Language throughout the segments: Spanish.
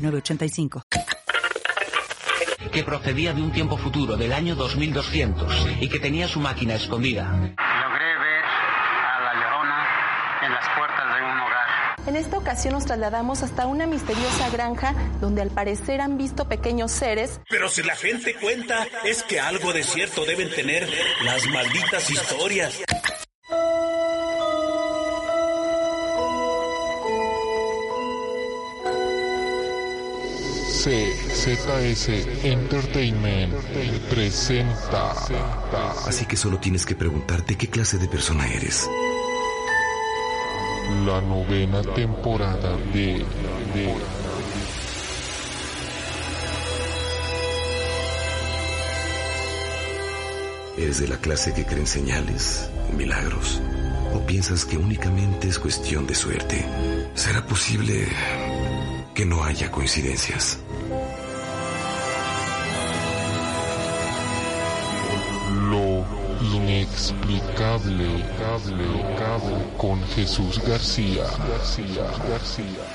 906985. que procedía de un tiempo futuro, del año 2200, y que tenía su máquina escondida. Logré ver a la llorona en las puertas de un hogar. En esta ocasión nos trasladamos hasta una misteriosa granja donde al parecer han visto pequeños seres Pero si la gente cuenta, es que algo de cierto deben tener las malditas historias. CZS Entertainment presenta Así que solo tienes que preguntarte qué clase de persona eres. la novena temporada de, de ¿Eres de la clase que creen señales, milagros? ¿O piensas que únicamente es cuestión de suerte? ¿Será posible que no haya coincidencias? lo inexplicable cable, cable, con Jesús García. García, García.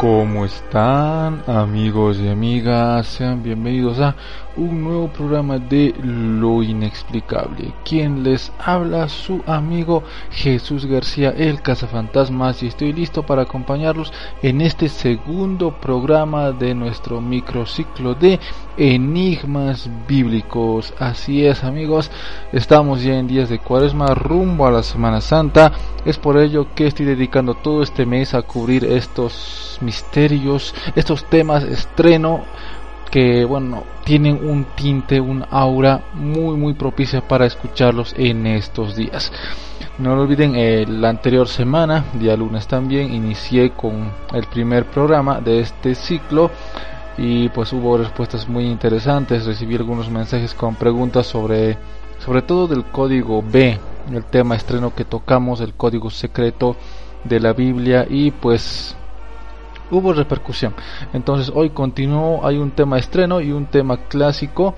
¿Cómo están amigos y amigas? Sean bienvenidos a un nuevo programa de Lo Inexplicable. Quien les habla su amigo Jesús García, el Cazafantasmas, y estoy listo para acompañarlos en este segundo programa de nuestro microciclo de enigmas bíblicos. Así es amigos, estamos ya en días de cuaresma rumbo a la Semana Santa. Es por ello que estoy dedicando todo este mes a cubrir estos misterios, estos temas estreno que bueno tienen un tinte, un aura muy muy propicia para escucharlos en estos días. No lo olviden, la anterior semana, día lunes también, inicié con el primer programa de este ciclo y pues hubo respuestas muy interesantes, recibí algunos mensajes con preguntas sobre sobre todo del código B, el tema estreno que tocamos, el código secreto de la Biblia y pues hubo repercusión. Entonces hoy continúo, hay un tema estreno y un tema clásico.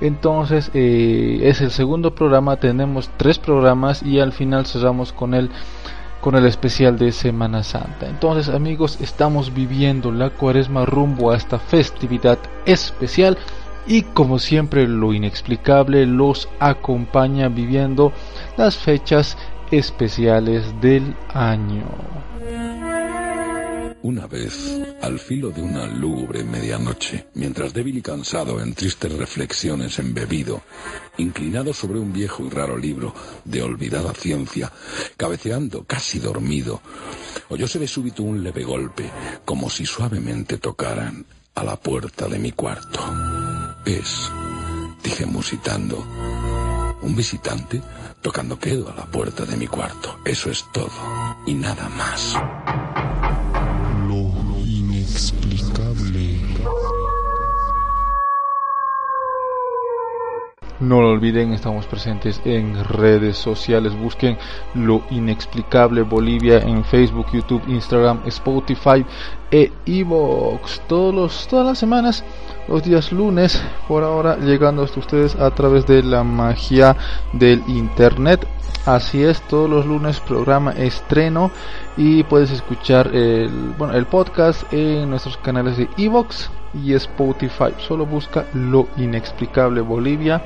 Entonces eh, es el segundo programa, tenemos tres programas y al final cerramos con el con el especial de Semana Santa. Entonces amigos, estamos viviendo la cuaresma rumbo a esta festividad especial y como siempre lo inexplicable los acompaña viviendo las fechas especiales del año. Una vez, al filo de una lúgubre medianoche, mientras débil y cansado en tristes reflexiones embebido, inclinado sobre un viejo y raro libro de olvidada ciencia, cabeceando casi dormido, oyóse de súbito un leve golpe, como si suavemente tocaran a la puerta de mi cuarto. Es, dije musitando, un visitante tocando quedo a la puerta de mi cuarto. Eso es todo. Y nada más. No lo olviden, estamos presentes en redes sociales. Busquen lo inexplicable Bolivia en Facebook, YouTube, Instagram, Spotify e Evox. Todos los, todas las semanas, los días lunes, por ahora llegando hasta ustedes a través de la magia del internet. Así es, todos los lunes programa estreno y puedes escuchar el, bueno, el podcast en nuestros canales de Evox y Spotify. Solo busca lo inexplicable Bolivia.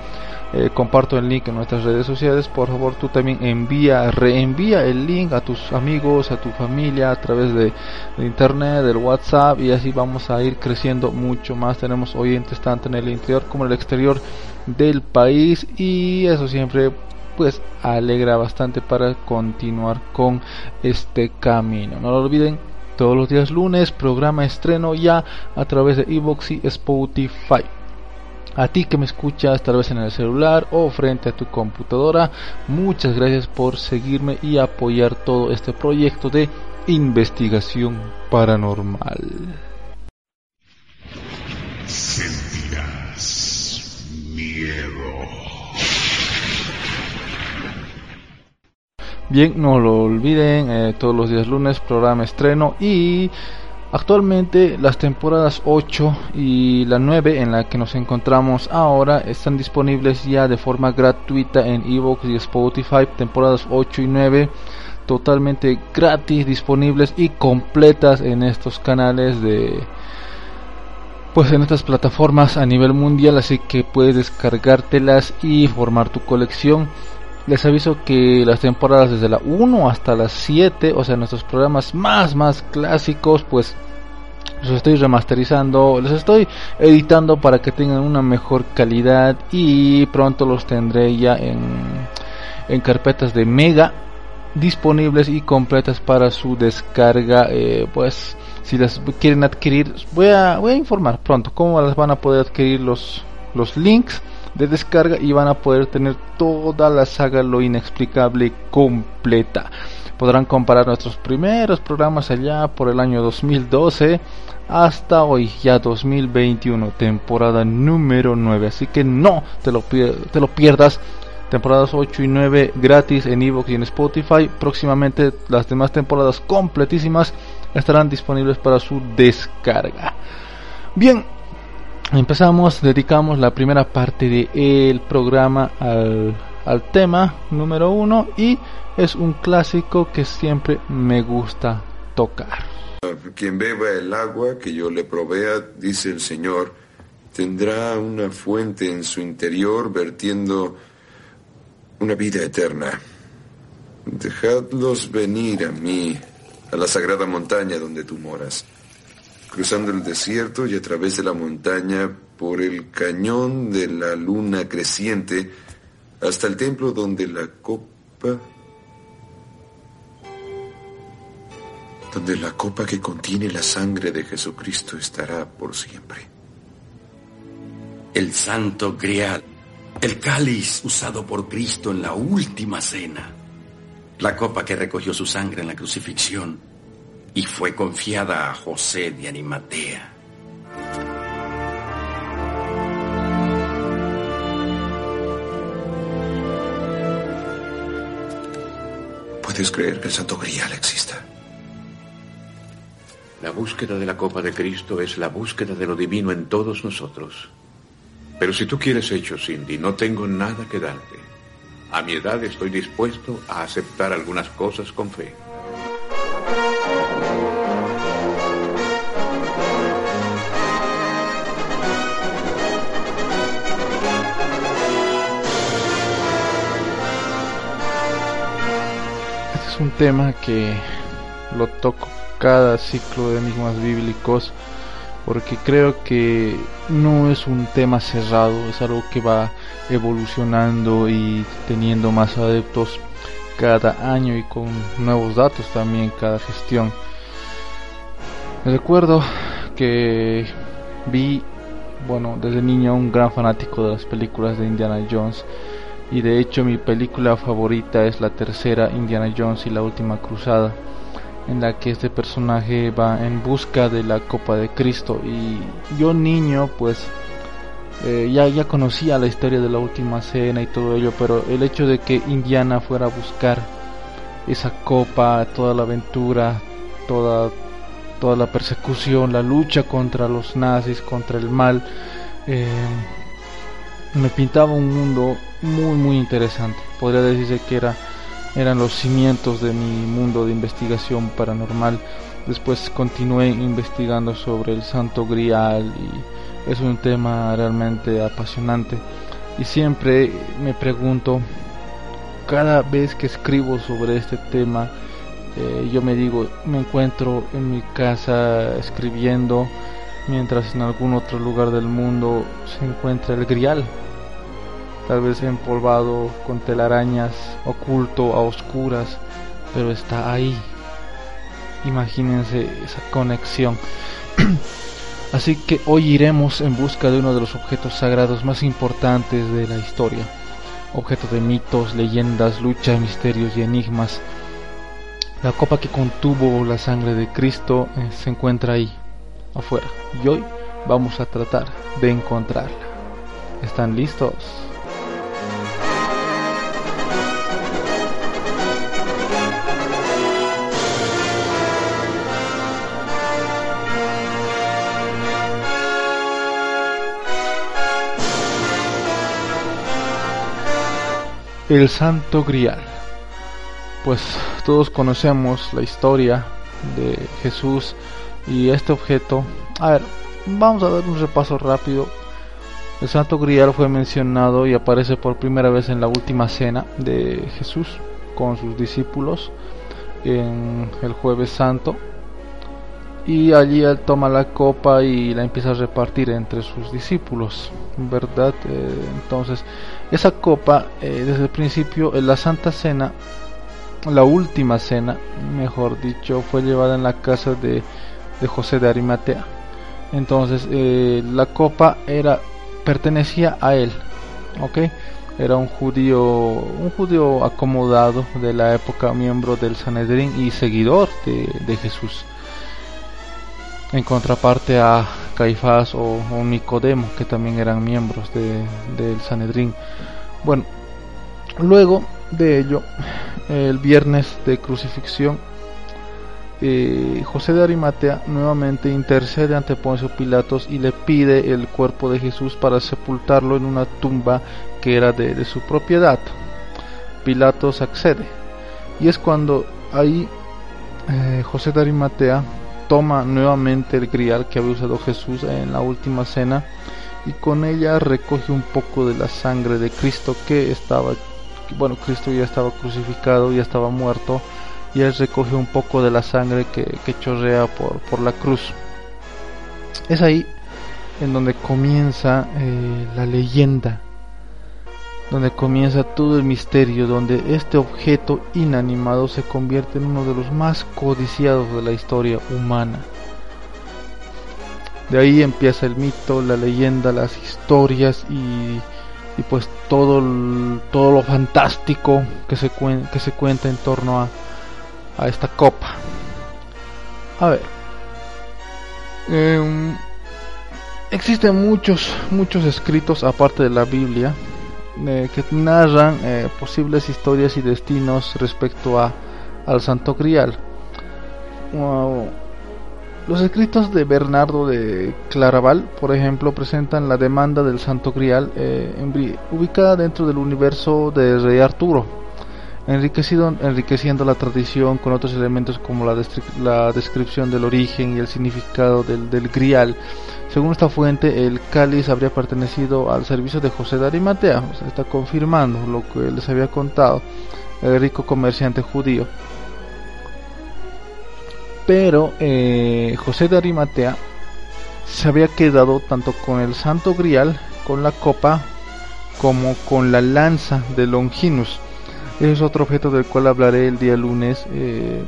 eh, comparto el link en nuestras redes sociales. Por favor, tú también envía, reenvía el link a tus amigos, a tu familia a través de, internet, del WhatsApp y así vamos a ir creciendo mucho más. Tenemos oyentes tanto en el interior como en el exterior del país y eso siempre pues alegra bastante para continuar con este camino. No lo olviden, todos los días lunes, programa estreno ya a través de Evox y Spotify. A ti que me escuchas tal vez en el celular o frente a tu computadora, muchas gracias por seguirme y apoyar todo este proyecto de investigación paranormal. Sentirás. Bien, no lo olviden, eh, todos los días lunes programa estreno y Actualmente las temporadas 8 y la 9 en la que nos encontramos ahora están disponibles ya de forma gratuita en Evox y Spotify. Temporadas 8 y 9 totalmente gratis, disponibles y completas en estos canales de pues en estas plataformas a nivel mundial, así que puedes descargártelas y formar tu colección. Les aviso que las temporadas desde la 1 hasta las 7, o sea, nuestros programas más, más clásicos, pues los estoy remasterizando, los estoy editando para que tengan una mejor calidad y pronto los tendré ya en, en carpetas de mega disponibles y completas para su descarga. Eh, pues si las quieren adquirir, voy a, voy a informar pronto cómo las van a poder adquirir los, los links de descarga y van a poder tener toda la saga Lo Inexplicable completa. Podrán comparar nuestros primeros programas allá por el año 2012 hasta hoy, ya 2021, temporada número 9. Así que no te lo, pierdas. Temporadas 8 y 9 gratis en Evox y en Spotify. Próximamente las demás temporadas completísimas estarán disponibles para su descarga. Bien, empezamos, dedicamos la primera parte del programa al, al tema número uno y es un clásico que siempre me gusta tocar. Quien beba el agua que yo le provea, dice el Señor, tendrá una fuente en su interior vertiendo una vida eterna. Dejadlos venir a mí, a la sagrada montaña donde tú moras cruzando el desierto y a través de la montaña por el cañón de la luna creciente hasta el templo donde la copa donde la copa que contiene la sangre de Jesucristo estará por siempre. El santo grial, el cáliz usado por Cristo en la última cena, la copa que recogió su sangre en la crucifixión, y fue confiada a José de Animatea. ¿Puedes creer que el Santo Grial exista? La búsqueda de la copa de Cristo es la búsqueda de lo divino en todos nosotros. Pero si tú quieres hechos, Cindy, no tengo nada que darte. A mi edad estoy dispuesto a aceptar algunas cosas con fe. Un tema que lo toco cada ciclo de enigmas bíblicos porque creo que no es un tema cerrado, es algo que va evolucionando y teniendo más adeptos cada año y con nuevos datos también cada gestión. Recuerdo que vi, bueno, desde niño un gran fanático de las películas de Indiana Jones y de hecho mi película favorita es la tercera Indiana Jones y la última cruzada en la que este personaje va en busca de la copa de Cristo. Y yo niño pues eh, ya, ya conocía la historia de la última cena y todo ello pero el hecho de que Indiana fuera a buscar esa copa toda la aventura toda toda la persecución la lucha contra los nazis contra el mal eh, me pintaba un mundo muy muy interesante. Podría decirse que era eran los cimientos de mi mundo de investigación paranormal. Después continué investigando sobre el Santo Grial y es un tema realmente apasionante. y siempre me pregunto, cada vez que escribo sobre este tema, eh, yo me digo, me encuentro en mi casa escribiendo, mientras en algún otro lugar del mundo se encuentra el grial, tal vez empolvado con telarañas, oculto a oscuras, pero está ahí. Imagínense esa conexión. Así que hoy iremos en busca de uno de los objetos sagrados más importantes de la historia. Objeto de mitos, leyendas, lucha, misterios y enigmas. La copa que contuvo la sangre de Cristo eh, se encuentra ahí, afuera. Y hoy vamos a tratar de encontrarla. ¿Están listos? El Santo Grial. Pues todos conocemos la historia de Jesús y este objeto. A ver, vamos a dar un repaso rápido. El Santo Grial fue mencionado y aparece por primera vez en la última cena de Jesús con sus discípulos en el jueves santo y allí él toma la copa y la empieza a repartir entre sus discípulos, ¿verdad? Eh, entonces, esa copa, eh, desde el principio, en la Santa Cena, la última cena, mejor dicho, fue llevada en la casa de, de José de Arimatea. Entonces, eh, la copa era pertenecía a él, ¿ok? Era un judío, un judío acomodado de la época, miembro del Sanedrín y seguidor de, de Jesús en contraparte a Caifás o, Nicodemo, que también eran miembros de, del Sanedrín. Bueno, luego de ello, el viernes de crucifixión, eh, José de Arimatea nuevamente intercede ante Poncio Pilatos y le pide el cuerpo de Jesús para sepultarlo en una tumba que era de, su propiedad. Pilatos accede y es cuando ahí eh, José de Arimatea toma nuevamente el grial que había usado Jesús en la última cena y con ella recoge un poco de la sangre de Cristo que estaba, bueno, Cristo ya estaba crucificado, ya estaba muerto y él recoge un poco de la sangre que, chorrea por, por, la cruz. Es ahí en donde comienza eh, la leyenda donde comienza todo el misterio, donde este objeto inanimado se convierte en uno de los más codiciados de la historia humana. De ahí empieza el mito, la leyenda, las historias y, pues todo, todo lo fantástico que se, que se cuenta en torno a, a esta copa. A ver. Em, existen muchos, muchos escritos aparte de la Biblia eh, que narran eh, posibles historias y destinos respecto a, al Santo Grial. los escritos de Bernardo de Claraval, por ejemplo, presentan la demanda del Santo Grial eh, ubicada dentro del universo de Rey Arturo, enriquecido, enriqueciendo la tradición con otros elementos como la, descripción del origen y el significado del, Grial según esta fuente, el cáliz habría pertenecido al servicio de José de Arimatea, está confirmando lo que les había contado el rico comerciante judío. Pero eh, José de Arimatea se había quedado tanto con el santo grial, con la copa, como con la lanza de Longinus. Es otro objeto del cual hablaré el día lunes. Eh,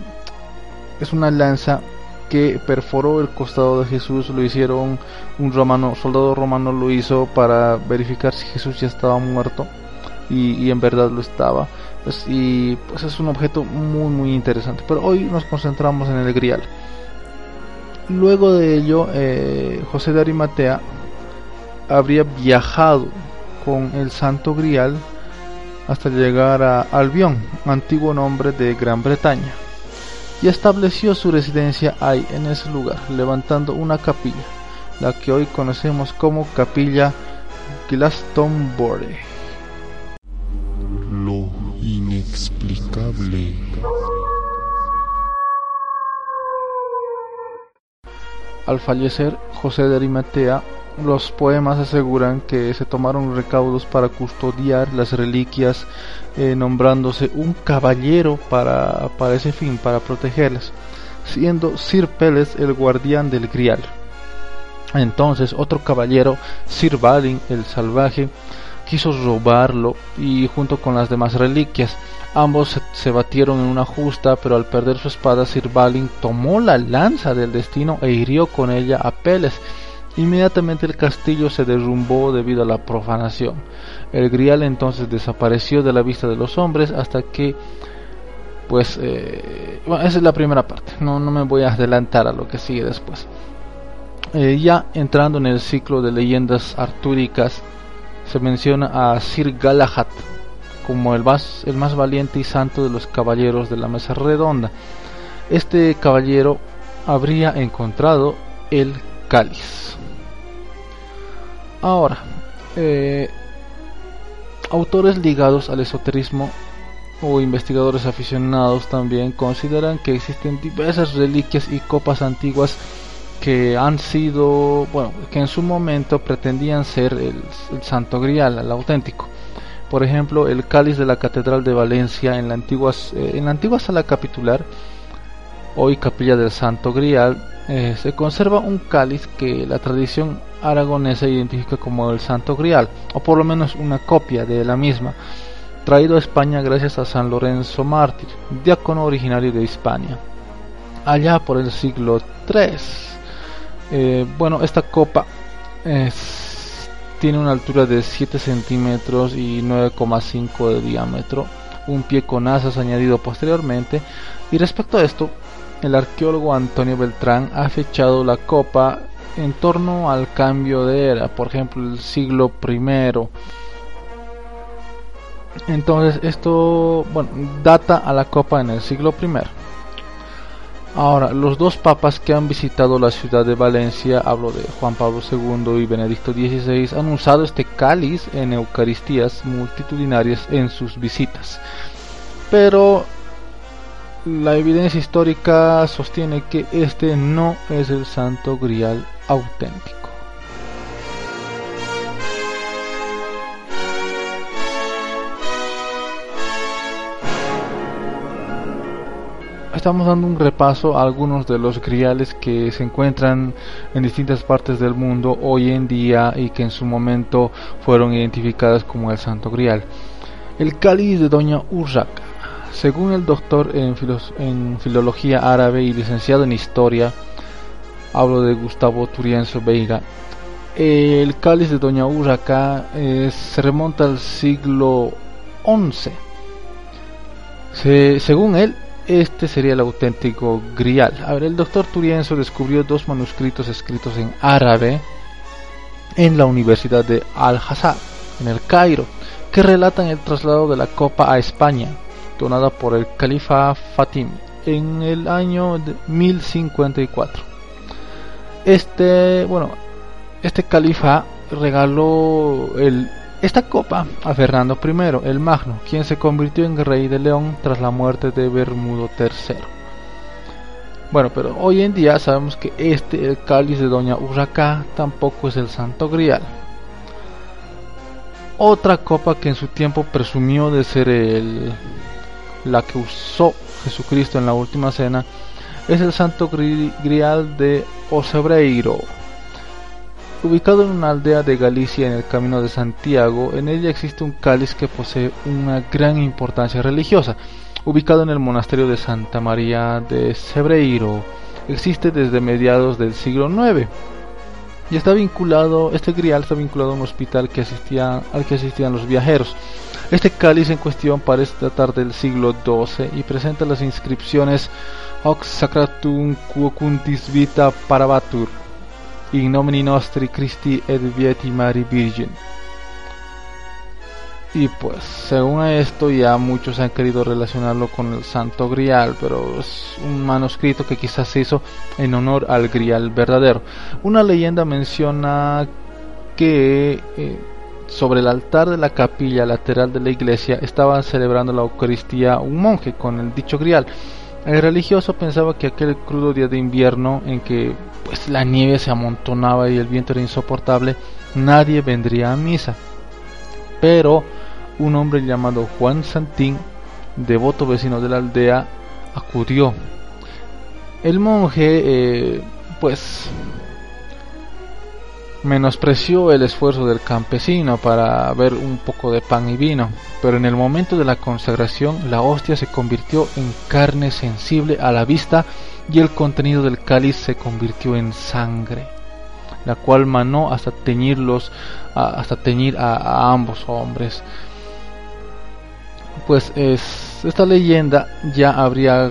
es una lanza que perforó el costado de Jesús lo hicieron un romano, soldado romano lo hizo para verificar si Jesús ya estaba muerto y, en verdad lo estaba. Pues, y pues es un objeto muy muy interesante. Pero hoy nos concentramos en el grial. Luego de ello, eh, José de Arimatea habría viajado con el Santo Grial hasta llegar a Albión, antiguo nombre de Gran Bretaña y estableció su residencia ahí en ese lugar, levantando una capilla, la que hoy conocemos como Capilla Glastonbury. Lo inexplicable. Al fallecer, José de Arimatea los poemas aseguran que se tomaron recaudos para custodiar las reliquias, eh, nombrándose un caballero para, para ese fin, para protegerlas, siendo Sir Peles el guardián del grial. Entonces otro caballero, Sir Balin el salvaje, quiso robarlo y junto con las demás reliquias. Ambos se, batieron en una justa, pero al perder su espada, Sir Balin tomó la lanza del destino e hirió con ella a Peles. Inmediatamente el castillo se derrumbó debido a la profanación. El grial entonces desapareció de la vista de los hombres hasta que pues eh, esa es la primera parte no, no me voy a adelantar a lo que sigue después eh, ya entrando en el ciclo de leyendas artúricas se menciona a Sir Galahad como el más, el más valiente y santo de los caballeros de la mesa redonda. Este caballero habría encontrado el cáliz. Ahora, eh, autores ligados al esoterismo o investigadores aficionados también consideran que existen diversas reliquias y copas antiguas que han sido, bueno, que en su momento pretendían ser el, Santo Grial, el auténtico. Por ejemplo, el cáliz de la Catedral de Valencia en la antigua, eh, en la antigua sala capitular, hoy capilla del Santo Grial, eh, se conserva un cáliz que la tradición aragonesa identifica como el Santo Grial, o por lo menos una copia de la misma, traído a España gracias a San Lorenzo Mártir, diácono originario de Hispania. Allá por el siglo III eh, bueno, esta copa tiene una altura de 7 centímetros y 9,5 de diámetro, un pie con asas añadido posteriormente. Y respecto a esto, el arqueólogo Antonio Beltrán ha fechado la copa en torno al cambio de era, por ejemplo, el siglo I. Entonces esto, bueno, data a la copa en el siglo I. Ahora, los dos papas que han visitado la ciudad de Valencia, hablo de Juan Pablo II y Benedicto XVI, han usado este cáliz en Eucaristías multitudinarias en sus visitas. Pero la evidencia histórica sostiene que este no es el santo grial auténtico. estamos dando un repaso a algunos de los griales que se encuentran en distintas partes del mundo hoy en día y que en su momento fueron identificadas como el Santo Grial. El cáliz de Doña Urraca. Según el doctor en, filología árabe y licenciado en historia, hablo de Gustavo Turienzo Veiga, el cáliz de Doña Urraca eh, se remonta al siglo XI. según él, este sería el auténtico grial. El doctor Turienzo descubrió dos manuscritos escritos en árabe en la Universidad de Al-Azhar, en el Cairo, que relatan el traslado de la copa a España, donada por el califa Fatim en el año de 1054. Este, bueno, este califa regaló el esta copa a Fernando I el Magno, quien se convirtió en rey de León tras la muerte de Bermudo III. Bueno, pero hoy en día sabemos que este, el cáliz de Doña Urraca, tampoco es el Santo Grial. Otra copa que en su tiempo presumió de ser el, la que usó Jesucristo en la última cena es el Santo Grial de Osebreiro Ubicado en una aldea de Galicia en el camino de Santiago, en ella existe un cáliz que posee una gran importancia religiosa. Ubicado en el monasterio de Santa María de Sebreiro, existe desde mediados del siglo IX y está vinculado, este grial está vinculado a un hospital que asistía, al que asistían los viajeros. Este cáliz en cuestión parece datar del siglo XII y presenta las inscripciones Ox Sacratum Quocuntis Vita Parabatur in nomini nostri Christi et Vieti Mari Virgin. Y pues, según esto, ya muchos han querido relacionarlo con el Santo Grial, pero es un manuscrito que quizás se hizo en honor al Grial verdadero. Una leyenda menciona que eh, sobre el altar de la capilla lateral de la iglesia estaban celebrando la Eucaristía un monje con el dicho Grial. El religioso pensaba que aquel crudo día de invierno en que pues la nieve se amontonaba y el viento era insoportable, nadie vendría a misa. Pero un hombre llamado Juan Santín, devoto vecino de la aldea, acudió. El monje, eh, pues, menospreció el esfuerzo del campesino para ver un poco de pan y vino, pero en el momento de la consagración la hostia se convirtió en carne sensible a la vista y el contenido del cáliz se convirtió en sangre, la cual manó hasta teñirlos, hasta teñir a, ambos hombres. Pues es, esta leyenda ya habría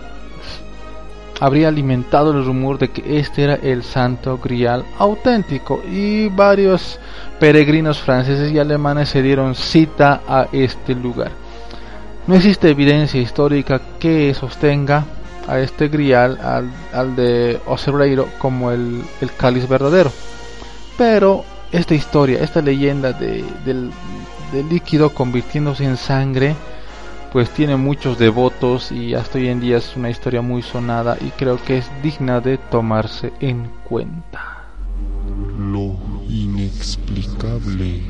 habría alimentado el rumor de que este era el santo grial auténtico y varios peregrinos franceses y alemanes se dieron cita a este lugar. No existe evidencia histórica que sostenga a este grial, al, de Osereiro, como el, cáliz verdadero. Pero esta historia, esta leyenda de, del líquido convirtiéndose en sangre, pues tiene muchos devotos y hasta hoy en día es una historia muy sonada y creo que es digna de tomarse en cuenta. Lo inexplicable.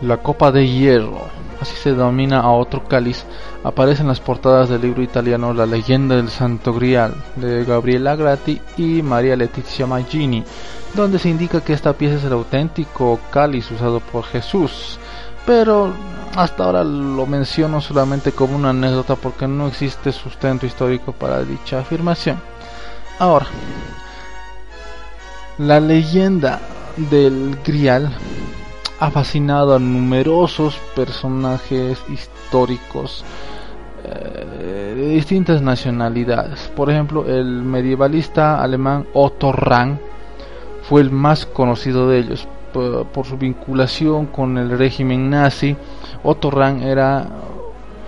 La copa de hierro, así se denomina a otro cáliz, aparece en las portadas del libro italiano La leyenda del Santo Grial de Gabriela Grati y María Letizia Maggini donde se indica que esta pieza es el auténtico cáliz usado por Jesús. Pero hasta ahora lo menciono solamente como una anécdota porque no existe sustento histórico para dicha afirmación. Ahora, la leyenda del Grial ha fascinado a numerosos personajes históricos eh, de distintas nacionalidades. Por ejemplo, el medievalista alemán Otto Rahn fue el más conocido de ellos por, su vinculación con el régimen nazi. Otto Rahn era,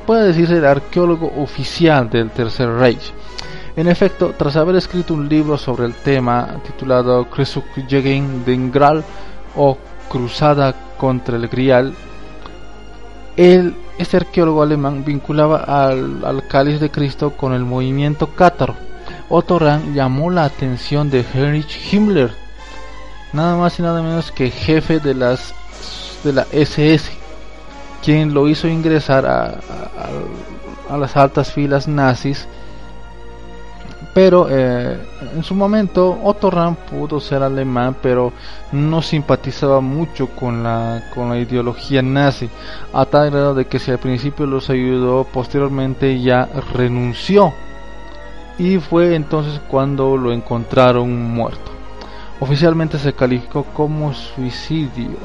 puede decirse, el arqueólogo oficial del Tercer Reich. En efecto, tras haber escrito un libro sobre el tema titulado gegen den Gral o Cruzada contra el Grial, él, este arqueólogo alemán vinculaba al, al cáliz de Cristo con el movimiento cátaro. Otto Rahn llamó la atención de Heinrich Himmler, nada más y nada menos que jefe de las de la SS, quien lo hizo ingresar a, a, las altas filas nazis. Pero eh, en su momento Otto Rahn pudo ser alemán, pero no simpatizaba mucho con la, con la ideología nazi, a tal grado de que si al principio los ayudó, posteriormente ya renunció. Y fue entonces cuando lo encontraron muerto oficialmente se calificó como suicidio.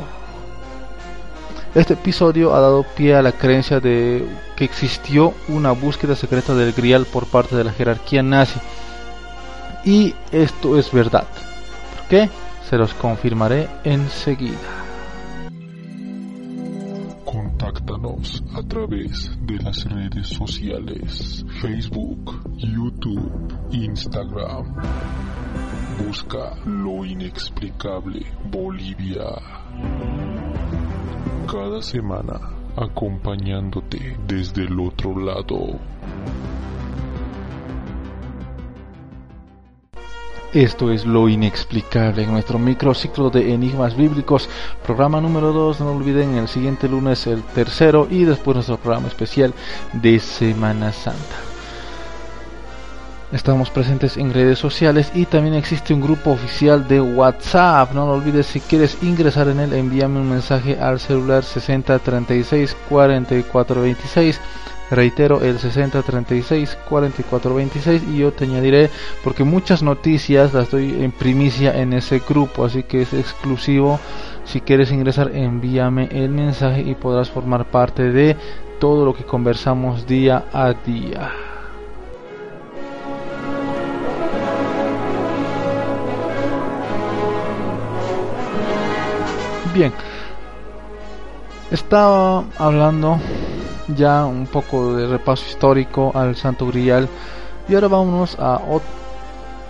Este episodio ha dado pie a la creencia de que existió una búsqueda secreta del Grial por parte de la jerarquía nazi. Y esto es verdad. ¿Por qué? Se los confirmaré enseguida. Contáctanos a través de las redes sociales Facebook, YouTube, Instagram Busca lo inexplicable Bolivia. Cada semana acompañándote desde el otro lado. Esto es lo inexplicable en nuestro microciclo de enigmas bíblicos, programa número 2, no olviden el siguiente lunes el tercero y después nuestro programa especial de Semana Santa. Estamos presentes en redes sociales y también existe un grupo oficial de WhatsApp. No lo olvides, si quieres ingresar en él, envíame un mensaje al celular 6036 4426. Reitero, el 6036 4426 y yo te añadiré porque muchas noticias las doy en primicia en ese grupo, así que es exclusivo. Si quieres ingresar, envíame el mensaje y podrás formar parte de todo lo que conversamos día a día. Bien, estaba hablando ya un poco de repaso histórico al Santo Grial y ahora vámonos a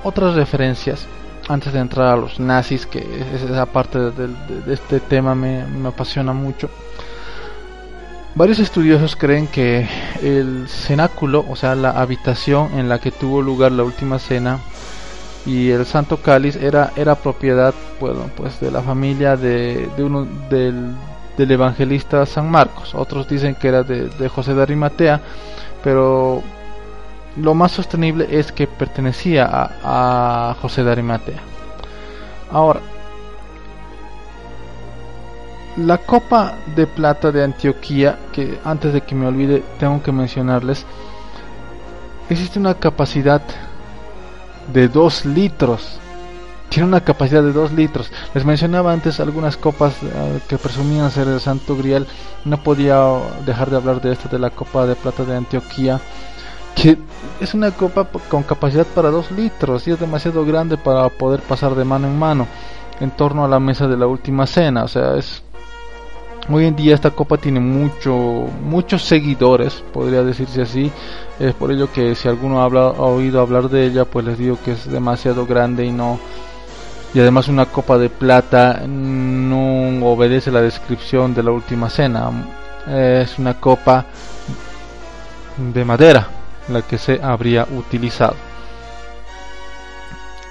otras referencias antes de entrar a los nazis, que esa parte de, este tema me, apasiona mucho. Varios estudiosos creen que el cenáculo, o sea, la habitación en la que tuvo lugar la última cena y el Santo Cáliz era, era propiedad bueno, pues de la familia de, de uno del, evangelista San Marcos. Otros dicen que era de, de José de Arimatea, pero lo más sostenible es que pertenecía a, a José de Arimatea. Ahora, la copa de plata de Antioquía, que antes de que me olvide tengo que mencionarles, existe una capacidad de 2 litros. Tiene una capacidad de 2 litros. Les mencionaba antes algunas copas uh, que presumían ser el Santo Grial. No podía dejar de hablar de esta, de la copa de plata de Antioquía. Que es una copa con capacidad para 2 litros y es demasiado grande para poder pasar de mano en mano en torno a la mesa de la última cena. O sea, es Hoy en día esta copa tiene mucho, muchos seguidores, podría decirse así. Es por ello que si alguno ha, ha oído hablar de ella, pues les digo que es demasiado grande y no... Y además una copa de plata no obedece la descripción de la última cena. Es una copa de madera la que se habría utilizado.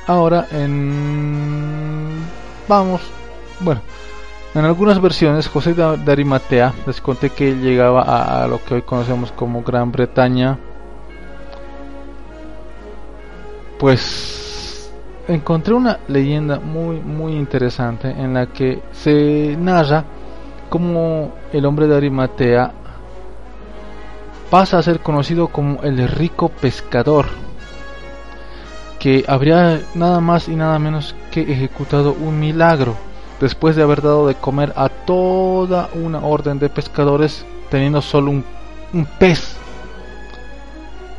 Ahora en... Vamos. Bueno en algunas versiones, José de Arimatea, les conté que llegaba a, lo que hoy conocemos como Gran Bretaña. Pues encontré una leyenda muy muy interesante en la que se narra como el hombre de Arimatea pasa a ser conocido como el rico pescador que habría nada más y nada menos que ejecutado un milagro después de haber dado de comer a toda una orden de pescadores teniendo solo un, un pez,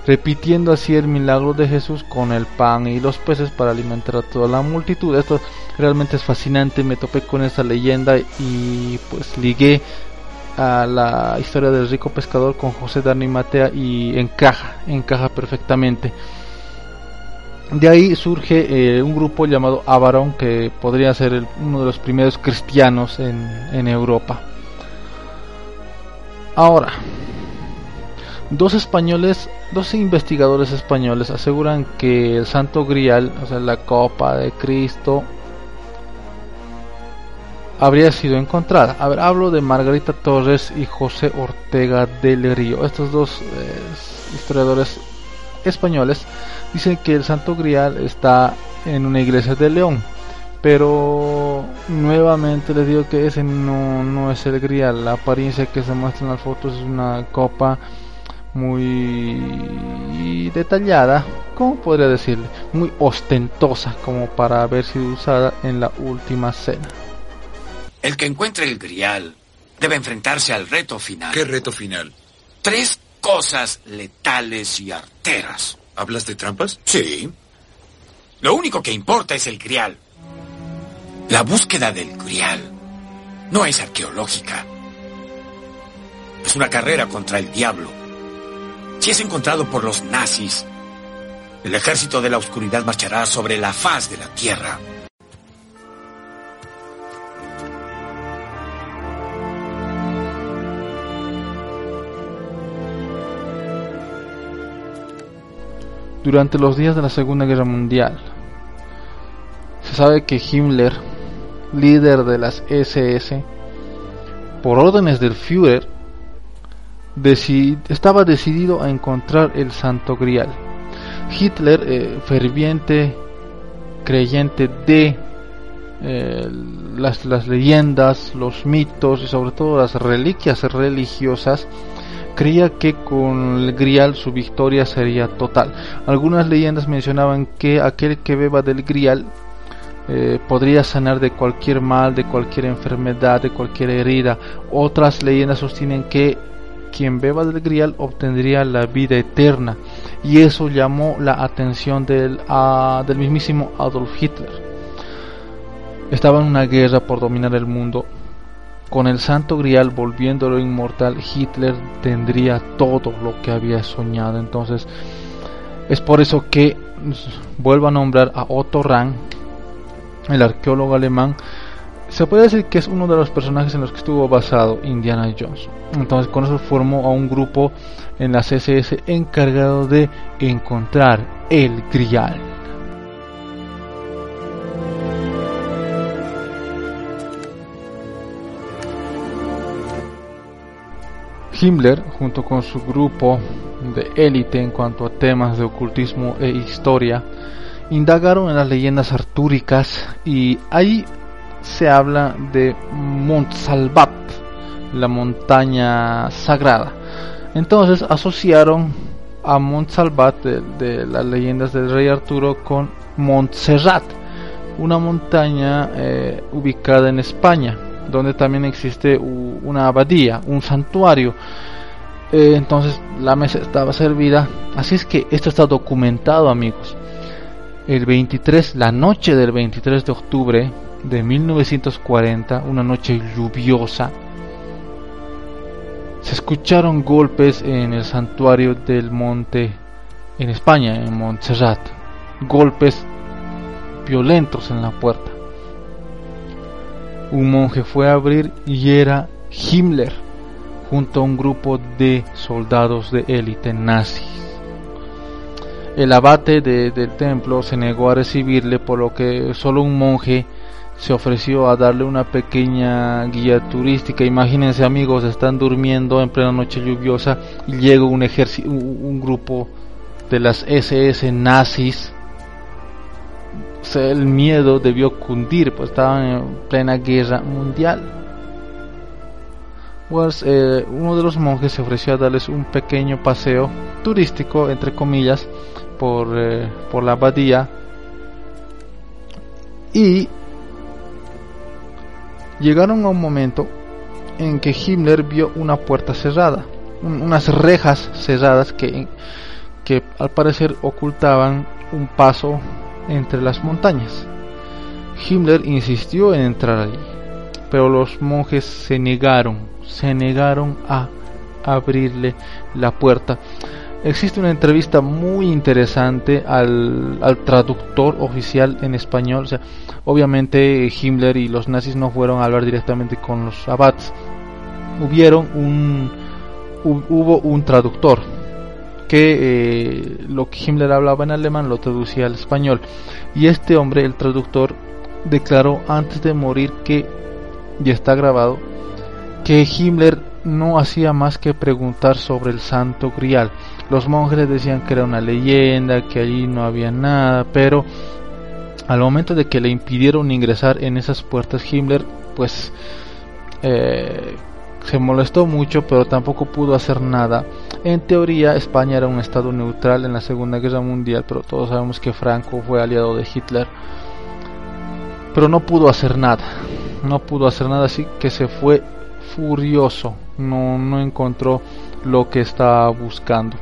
repitiendo así el milagro de Jesús con el pan y los peces para alimentar a toda la multitud. Esto realmente es fascinante, me topé con esta leyenda y pues ligué a la historia del rico pescador con José de Animatea y encaja, encaja perfectamente. De ahí surge eh, un grupo llamado Avarón, que podría ser uno de los primeros cristianos en, en Europa. Ahora, dos españoles, dos investigadores españoles aseguran que el Santo Grial, o sea, la copa de Cristo, habría sido encontrada. A ver, hablo de Margarita Torres y José Ortega del Río. Estos dos eh, historiadores españoles dicen que el Santo Grial está en una iglesia de León. Pero nuevamente les digo que ese no, no es el Grial. La apariencia que se muestra en las fotos es una copa muy detallada, ¿cómo podría decirle? Muy ostentosa como para haber sido usada en la última cena. El que encuentre el grial debe enfrentarse al reto final. ¿Qué reto final? Tres cosas letales y arteras. ¿Hablas de trampas? Sí. Lo único que importa es el grial. La búsqueda del grial no es arqueológica. Es una carrera contra el diablo. Si es encontrado por los nazis, el ejército de la oscuridad marchará sobre la faz de la tierra. Durante los días de la Segunda Guerra Mundial. Se sabe que Himmler, líder de las SS, por órdenes del Führer, estaba decidido a encontrar el Santo Grial. Hitler, eh, ferviente creyente de eh, las, las leyendas, los mitos y sobre todo las reliquias religiosas, creía que con el grial su victoria sería total. Algunas leyendas mencionaban que aquel que beba del grial eh, podría sanar de cualquier mal, de cualquier enfermedad, de cualquier herida. Otras leyendas sostienen que quien beba del grial obtendría la vida eterna. Y eso llamó la atención del, del mismísimo Adolf Hitler. Estaba en una guerra por dominar el mundo con el santo grial volviéndolo inmortal, Hitler tendría todo lo que había soñado. Entonces, es por eso que vuelvo a nombrar a Otto Rahn, el arqueólogo alemán, se puede decir que es uno de los personajes en los que estuvo basado Indiana Jones. Entonces con eso formó a un grupo en la CSS encargado de encontrar el Grial. Himmler, junto con su grupo de élite en cuanto a temas de ocultismo e historia, indagaron en las leyendas artúricas y ahí se habla de Montsalvat, la montaña sagrada. Entonces asociaron a Montsalvat de, de las leyendas del rey Arturo con Montserrat, una montaña eh, ubicada en España, donde también existe una abadía, un santuario. Eh, entonces la mesa estaba servida, así es que esto está documentado amigos. El 23, la noche del 23 de octubre de 1940, una noche lluviosa, se escucharon golpes en el santuario del monte en España, en Montserrat, golpes violentos en la puerta. Un monje fue a abrir y era Himmler junto a un grupo de soldados de élite nazis. El abate del templo se negó a recibirle por lo que solo un monje se ofreció a darle una pequeña guía turística. Imagínense amigos, están durmiendo en plena noche lluviosa y llega un un grupo de las SS nazis. El miedo debió cundir, pues estaban en plena guerra mundial. Pues eh, uno de los monjes se ofreció a darles un pequeño paseo turístico, entre comillas, por, eh, por la abadía y llegaron a un momento en que Himmler vio una puerta cerrada, unas rejas cerradas que, que al parecer ocultaban un paso entre las montañas. Himmler insistió en entrar allí, pero los monjes se negaron, se negaron a abrirle la puerta. Existe una entrevista muy interesante al, al traductor oficial en español. O sea, obviamente Himmler y los nazis no fueron a hablar directamente con los abats. Hubieron un, hubo un traductor que eh, lo que Himmler hablaba en alemán lo traducía al español. Y este hombre, el traductor, declaró antes de morir que, y está grabado, que Himmler no hacía más que preguntar sobre el santo grial. Los monjes decían que era una leyenda, que allí no había nada, pero al momento de que le impidieron ingresar en esas puertas, Himmler pues eh, se molestó mucho, pero tampoco pudo hacer nada. En teoría, España era un estado neutral en la Segunda Guerra Mundial, pero todos sabemos que Franco fue aliado de Hitler. Pero no pudo hacer nada, no pudo hacer nada, así que se fue furioso, no, no encontró lo que estaba buscando.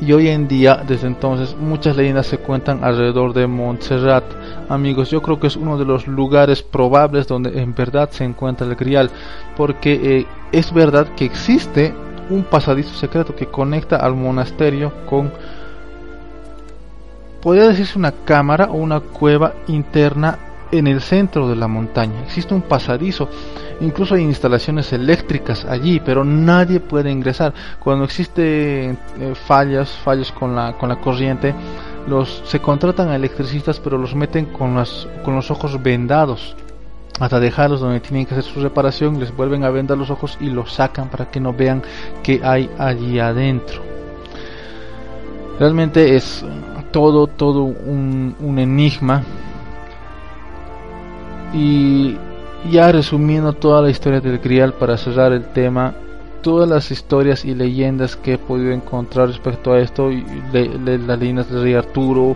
Y hoy en día, desde entonces, muchas leyendas se cuentan alrededor de Montserrat. Amigos, yo creo que es uno de los lugares probables donde en verdad se encuentra el grial, porque eh, es verdad que existe un pasadizo secreto que conecta al monasterio con, podría decirse una cámara o una cueva interna en el centro de la montaña. Existe un pasadizo Incluso hay instalaciones eléctricas allí, pero nadie puede ingresar. Cuando existen eh, fallas, fallos con la, con la corriente, los, se contratan a electricistas, pero los meten con, las, con los ojos vendados hasta dejarlos donde tienen que hacer su reparación, les vuelven a vendar los ojos y los sacan para que no vean qué hay allí adentro. Realmente es todo, todo un, un enigma. Y ya resumiendo toda la historia del Grial para cerrar el tema, todas las historias y leyendas que he podido encontrar respecto a esto, las leyendas del rey Arturo,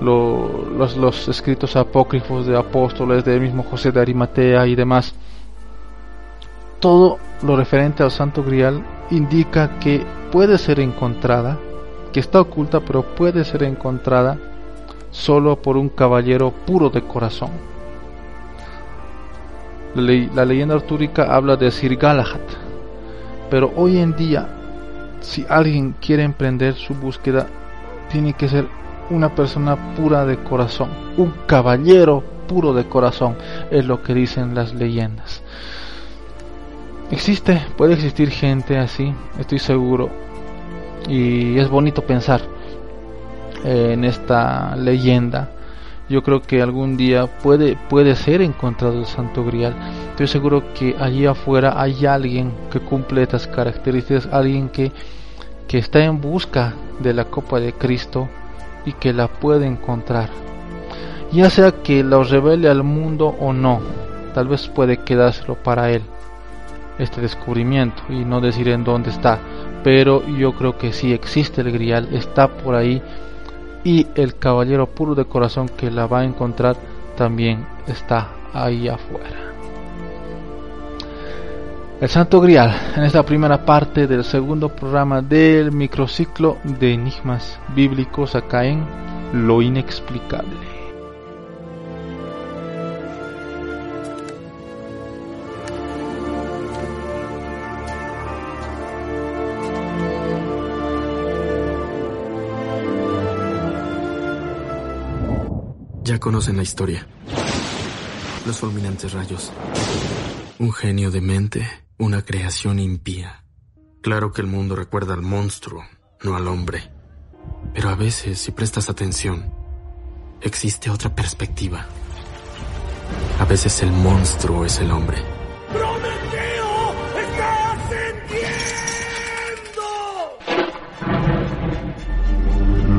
los, los, escritos apócrifos de apóstoles del mismo José de Arimatea y demás, todo lo referente al Santo Grial indica que puede ser encontrada, que está oculta, pero puede ser encontrada solo por un caballero puro de corazón la, leyenda artúrica habla de Sir Galahad, pero hoy en día, si alguien quiere emprender su búsqueda, tiene que ser una persona pura de corazón, un caballero puro de corazón, es lo que dicen las leyendas. Existe, puede existir gente así, estoy seguro. Y es bonito pensar en esta leyenda. Yo creo que algún día puede, puede ser encontrado el Santo Grial. Estoy seguro que allí afuera hay alguien que cumple estas características, alguien que, que está en busca de la copa de Cristo y que la puede encontrar. Ya sea que lo revele al mundo o no, tal vez puede quedárselo para él este descubrimiento y no decir en dónde está, pero yo creo que sí existe el grial, está por ahí y el caballero puro de corazón que la va a encontrar también está ahí afuera. El Santo Grial, en esta primera parte del segundo programa del microciclo de enigmas bíblicos acá en Lo Inexplicable. Conocen la historia. Los fulminantes rayos. Un genio de mente, una creación impía. Claro que el mundo recuerda al monstruo, no al hombre. Pero a veces, si prestas atención, existe otra perspectiva. A veces el monstruo es el hombre. ¡Prometeo! ¡Está ascendiendo!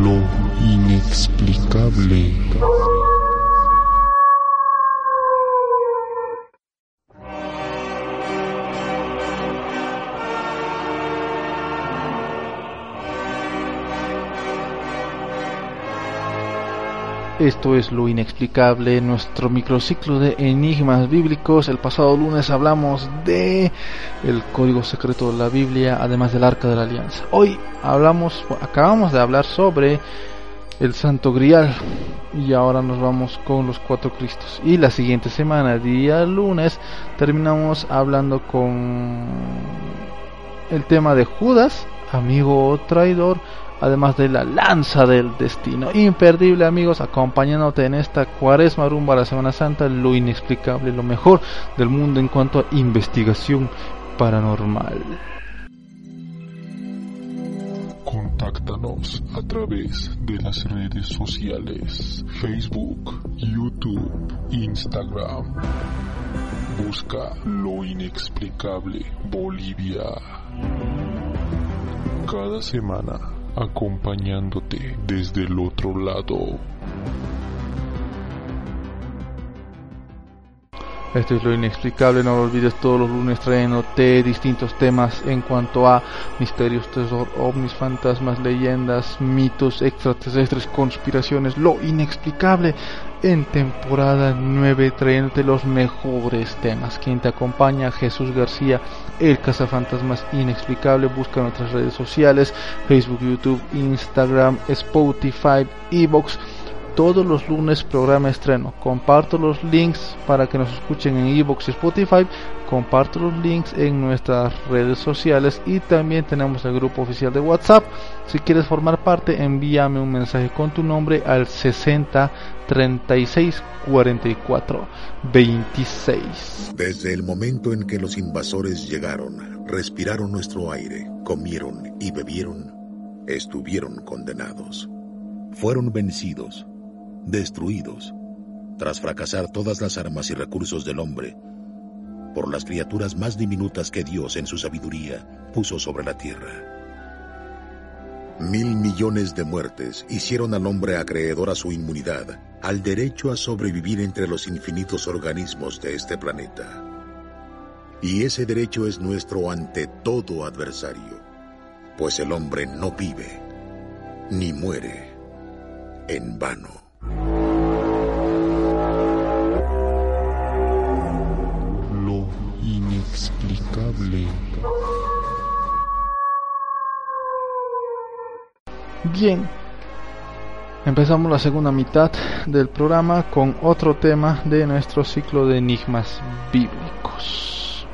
Lo inexplicable. Esto es lo inexplicable, nuestro microciclo de enigmas bíblicos. El pasado lunes hablamos de el código secreto de la Biblia, además del Arca de la Alianza. Hoy hablamos, acabamos de hablar sobre el Santo Grial y ahora nos vamos con los cuatro Cristos. Y la siguiente semana, día lunes, terminamos hablando con el tema de Judas, amigo traidor además de la lanza del destino. Imperdible amigos, acompañándote en esta cuaresma rumbo a la Semana Santa, lo inexplicable, lo mejor del mundo en cuanto a investigación paranormal. Contáctanos a través de las redes sociales, Facebook, YouTube, Instagram. Busca lo inexplicable Bolivia. Cada semana acompañándote desde el otro lado. Esto es lo inexplicable, no lo olvides todos los lunes trayéndote distintos temas en cuanto a misterios, tesor, ovnis, fantasmas, leyendas, mitos, extraterrestres, conspiraciones, lo inexplicable en temporada 9 trayéndote los mejores temas. Quien te acompaña, Jesús García, el cazafantasmas inexplicable, busca nuestras redes sociales, Facebook, YouTube, Instagram, Spotify, Evox todos los lunes programa estreno. Comparto los links para que nos escuchen en Evox y Spotify. Comparto los links en nuestras redes sociales y también tenemos el grupo oficial de WhatsApp. Si quieres formar parte, envíame un mensaje con tu nombre al 60 36 44 26. Desde el momento en que los invasores llegaron, respiraron nuestro aire, comieron y bebieron, estuvieron condenados. Fueron vencidos destruidos, tras fracasar todas las armas y recursos del hombre, por las criaturas más diminutas que Dios en su sabiduría puso sobre la tierra. Mil millones de muertes hicieron al hombre acreedor a su inmunidad, al derecho a sobrevivir entre los infinitos organismos de este planeta. Y ese derecho es nuestro ante todo adversario, pues el hombre no vive ni muere en vano. Lo inexplicable. Bien, empezamos la segunda mitad del programa con otro tema de nuestro ciclo de enigmas bíblicos.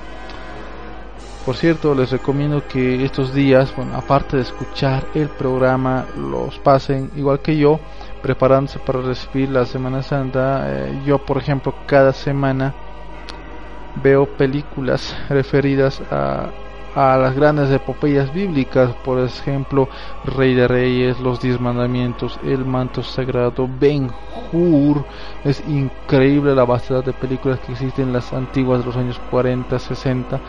Por cierto, les recomiendo que estos días, bueno, aparte de escuchar el programa, los pasen igual que yo preparándose para recibir la Semana Santa. Eh, yo, por ejemplo, cada semana veo películas referidas a, a las grandes epopeyas bíblicas, por ejemplo, Rey de Reyes, Los Diez Mandamientos, El Manto Sagrado, Ben Hur. Es increíble la vastedad de películas que existen las antiguas de los años 40, 60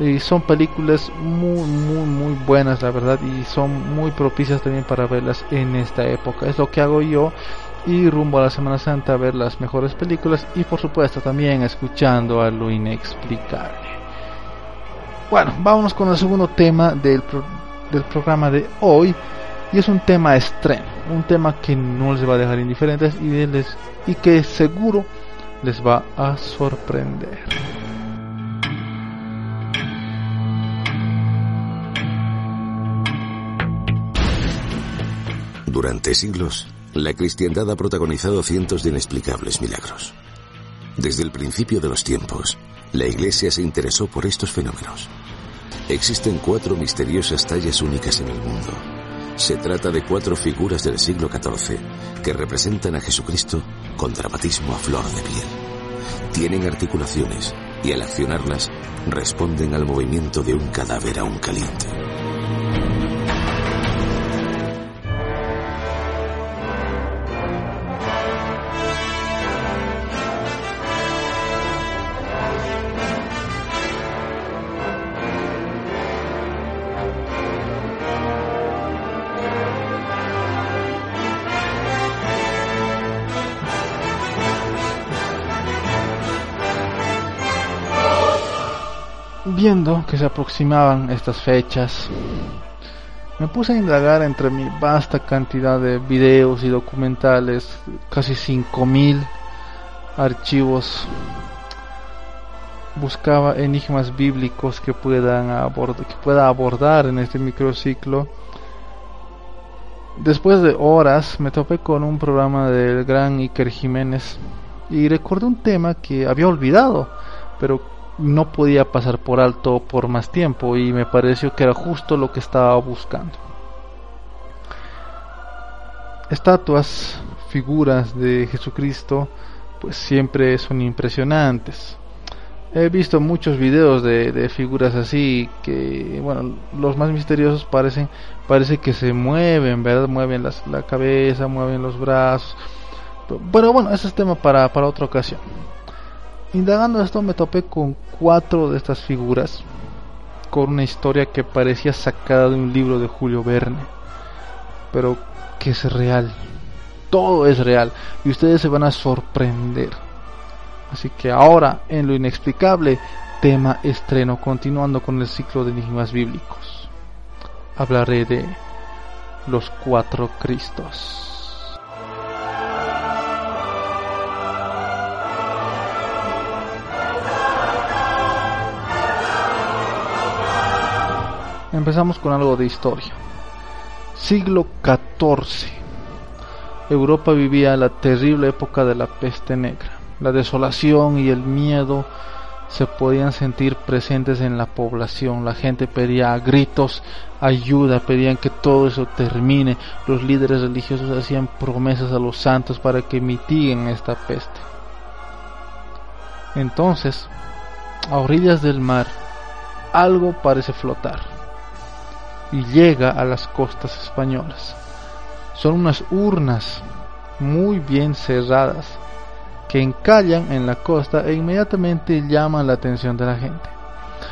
y son películas muy muy muy buenas la verdad y son muy propicias también para verlas en esta época. Es lo que hago yo y rumbo a la Semana Santa a ver las mejores películas y por supuesto también escuchando a lo inexplicable bueno vámonos con el segundo tema del, del programa de hoy y es un tema estreno un tema que no les va a dejar indiferentes y que seguro les va a sorprender Durante siglos, la cristiandad ha protagonizado cientos de inexplicables milagros. Desde el principio de los tiempos, la Iglesia se interesó por estos fenómenos. Existen cuatro misteriosas tallas únicas en el mundo. Se trata de cuatro figuras del siglo XIV que representan a Jesucristo con dramatismo a flor de piel. Tienen articulaciones y al accionarlas responden al movimiento de un cadáver aún caliente. Se aproximaban estas fechas, me puse a indagar entre mi vasta cantidad de videos y documentales, casi 5000 archivos. Buscaba enigmas bíblicos que puedan abordar, que pueda abordar en este microciclo. Después de horas me topé con un programa del gran Iker Jiménez y recordé un tema que había olvidado, pero no podía pasar por alto por más tiempo y me pareció que era justo lo que estaba buscando. Estatuas, figuras de Jesucristo, pues siempre son impresionantes. He visto muchos videos de, figuras así que, bueno, los más misteriosos parecen, parece que se mueven, ¿verdad? Mueven la cabeza, mueven los brazos. Pero bueno, ese es tema para, para otra ocasión. Indagando esto me topé con cuatro de estas figuras con una historia que parecía sacada de un libro de Julio Verne, pero que es real. Todo es real y ustedes se van a sorprender. Así que ahora en lo inexplicable, tema estreno, continuando con el ciclo de enigmas bíblicos. Hablaré de los cuatro Cristos. Empezamos con algo de historia. Siglo XIV. Europa vivía la terrible época de la peste negra. La desolación y el miedo se podían sentir presentes en la población. La gente pedía a gritos ayuda, pedían que todo eso termine. Los líderes religiosos hacían promesas a los santos para que mitiguen esta peste. Entonces, a orillas del mar, algo parece flotar y llega a las costas españolas. Son unas urnas muy bien cerradas que encallan en la costa e inmediatamente llaman la atención de la gente.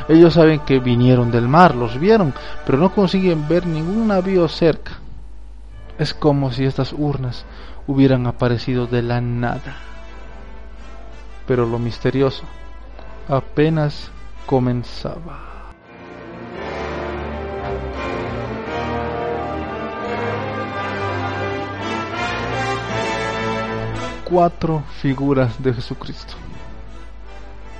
Ellos saben que vinieron del mar, los vieron, pero no consiguen ver ningún navío cerca. Es como si estas urnas hubieran aparecido de la nada. Pero lo misterioso apenas comenzaba. Cuatro figuras de Jesucristo.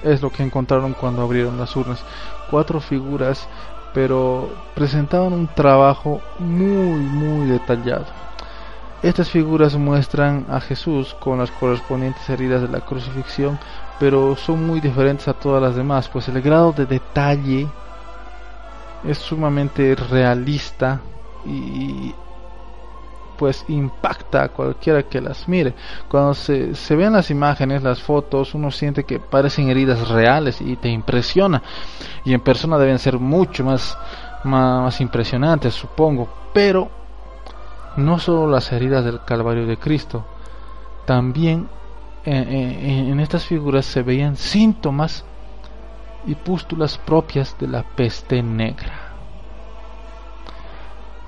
Es lo que encontraron cuando abrieron las urnas. Cuatro figuras, pero presentaban un trabajo muy, muy detallado. Estas figuras muestran a Jesús con las correspondientes heridas de la crucifixión, pero son muy diferentes a todas las demás, pues el grado de detalle es sumamente realista y pues impacta a cualquiera que las mire. Cuando se, se ven las imágenes, las fotos, uno siente que parecen heridas reales y te impresiona. Y en persona deben ser mucho más, más, impresionantes, supongo. Pero no solo las heridas del Calvario de Cristo, también en estas figuras se veían síntomas y pústulas propias de la peste negra.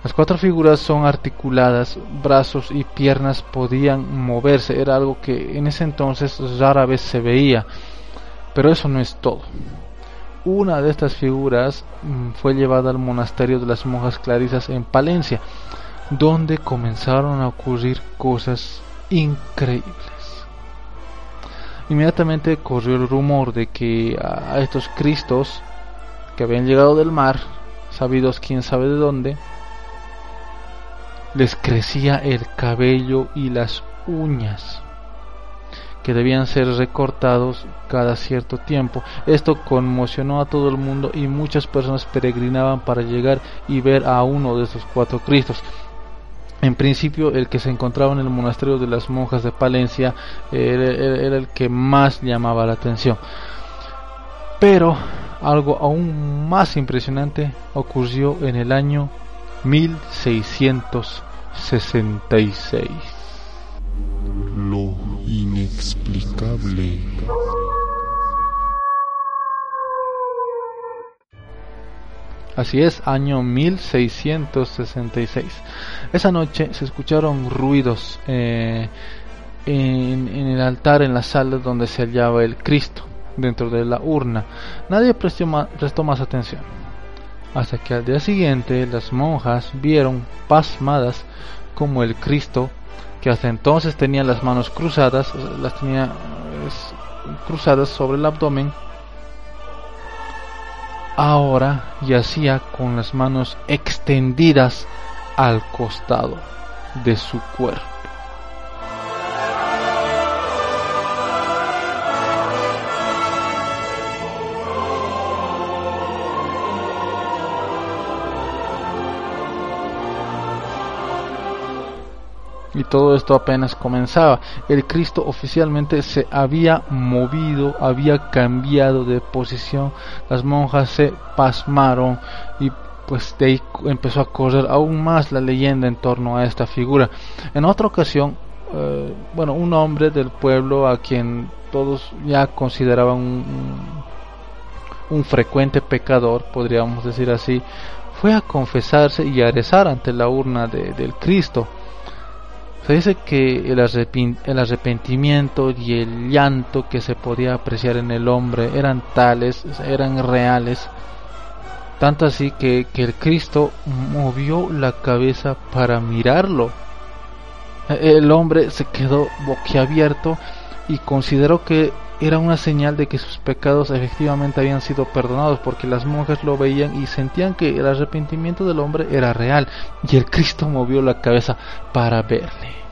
Las cuatro figuras son articuladas, brazos y piernas podían moverse, era algo que en ese entonces rara vez se veía, pero eso no es todo. Una de estas figuras mm, fue llevada al monasterio de las monjas clarisas en Palencia, donde comenzaron a ocurrir cosas increíbles. Inmediatamente corrió el rumor de que a estos cristos que habían llegado del mar, sabidos quién sabe de dónde, les crecía el cabello y las uñas que debían ser recortados cada cierto tiempo. Esto conmocionó a todo el mundo y muchas personas peregrinaban para llegar y ver a uno de esos cuatro Cristos. En principio, el que se encontraba en el monasterio de las monjas de Palencia era, era el que más llamaba la atención. Pero algo aún más impresionante ocurrió en el año 1666. Lo inexplicable. Así es, año 1666. Esa noche se escucharon ruidos eh, en, el altar, en la sala donde se hallaba el Cristo, dentro de la urna. Nadie prestó más atención hasta que al día siguiente las monjas vieron pasmadas como el Cristo, que hasta entonces tenía las manos cruzadas, las tenía cruzadas sobre el abdomen, ahora yacía con las manos extendidas al costado de su cuerpo. Todo esto apenas comenzaba. El Cristo oficialmente se había movido, había cambiado de posición. Las monjas se pasmaron y pues de ahí empezó a correr aún más la leyenda en torno a esta figura. En otra ocasión, eh, bueno, un hombre del pueblo a quien todos ya consideraban un, un frecuente pecador, podríamos decir así, fue a confesarse y a rezar ante la urna de, del Cristo. Se dice que el, arrepentimiento y el llanto que se podía apreciar en el hombre eran tales, eran reales, tanto así que, que el Cristo movió la cabeza para mirarlo. El hombre se quedó boquiabierto y consideró que era una señal de que sus pecados efectivamente habían sido perdonados porque las monjas lo veían y sentían que el arrepentimiento del hombre era real y el Cristo movió la cabeza para verle.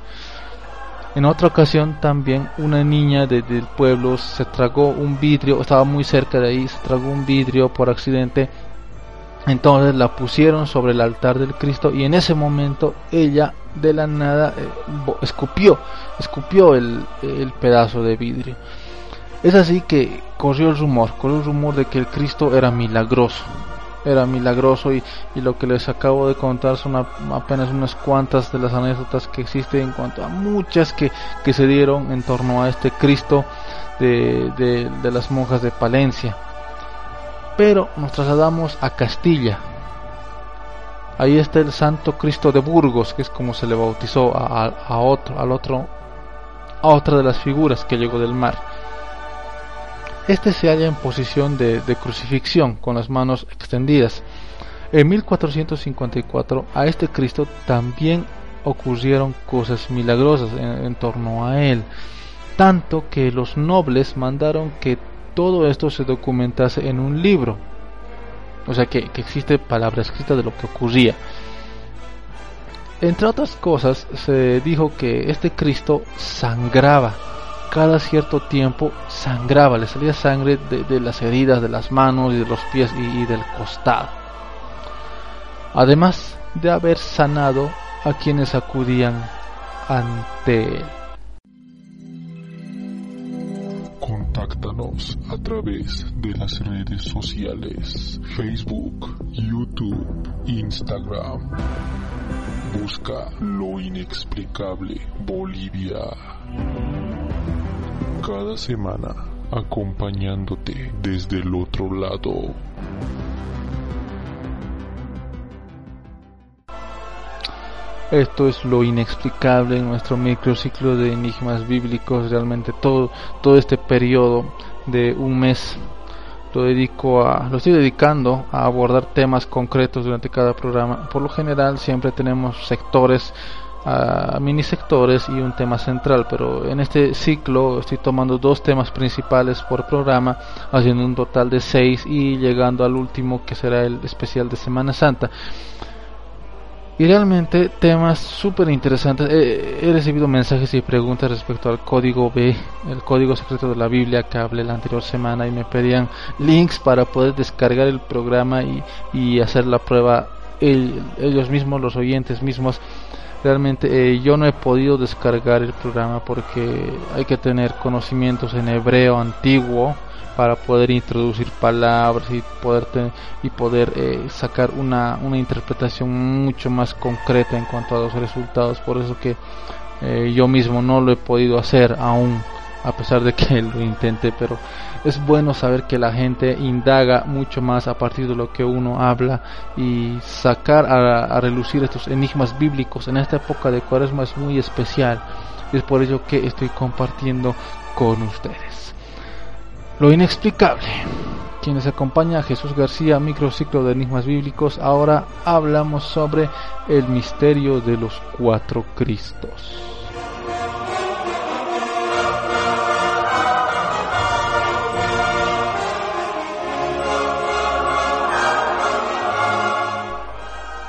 En otra ocasión también una niña del pueblo se tragó un vidrio, estaba muy cerca de ahí, se tragó un vidrio por accidente. Entonces la pusieron sobre el altar del Cristo y en ese momento ella de la nada eh, escupió, escupió el, el pedazo de vidrio. Es así que corrió el rumor, corrió el rumor de que el Cristo era milagroso, era milagroso y, y, lo que les acabo de contar son apenas unas cuantas de las anécdotas que existen en cuanto a muchas que, que se dieron en torno a este Cristo de, de, de, las monjas de Palencia. Pero nos trasladamos a Castilla. Ahí está el Santo Cristo de Burgos, que es como se le bautizó a, a, a otro, al otro, a otra de las figuras que llegó del mar. Este se halla en posición de, crucifixión con las manos extendidas. En 1454 a este Cristo también ocurrieron cosas milagrosas en, torno a él, tanto que los nobles mandaron que todo esto se documentase en un libro, o sea que, que existe palabra escrita de lo que ocurría. Entre otras cosas, se dijo que este Cristo sangraba cada cierto tiempo sangraba, le salía sangre de, las heridas de las manos y de los pies y, del costado. Además de haber sanado a quienes acudían ante él. Contáctanos a través de las redes sociales Facebook, YouTube, Instagram. Busca lo inexplicable Bolivia. Cada semana acompañándote desde el otro lado. Esto es lo inexplicable en nuestro microciclo de enigmas bíblicos. Realmente todo, todo este periodo de un mes lo dedico a, lo estoy dedicando a abordar temas concretos durante cada programa. Por lo general siempre tenemos sectores, uh, mini sectores y un tema central, pero en este ciclo estoy tomando dos temas principales por programa, haciendo un total de seis y llegando al último que será el especial de Semana Santa y realmente temas súper interesantes. he recibido mensajes y preguntas respecto al código B, el código secreto de la Biblia que hablé la anterior semana y me pedían links para poder descargar el programa y, y hacer la prueba ellos mismos, los oyentes mismos. Realmente eh, yo no he podido descargar el programa porque hay que tener conocimientos en hebreo antiguo para poder introducir palabras y poder y poder eh, sacar una, una interpretación mucho más concreta en cuanto a los resultados. Por eso que eh, yo mismo no lo he podido hacer aún a pesar de que lo intente pero es bueno saber que la gente indaga mucho más a partir de lo que uno habla y sacar a, a relucir estos enigmas bíblicos en esta época de cuaresma es muy especial. Es por ello que estoy compartiendo con ustedes lo inexplicable. Quienes acompaña a Jesús García, microciclo de enigmas bíblicos, ahora hablamos sobre el misterio de los cuatro Cristos.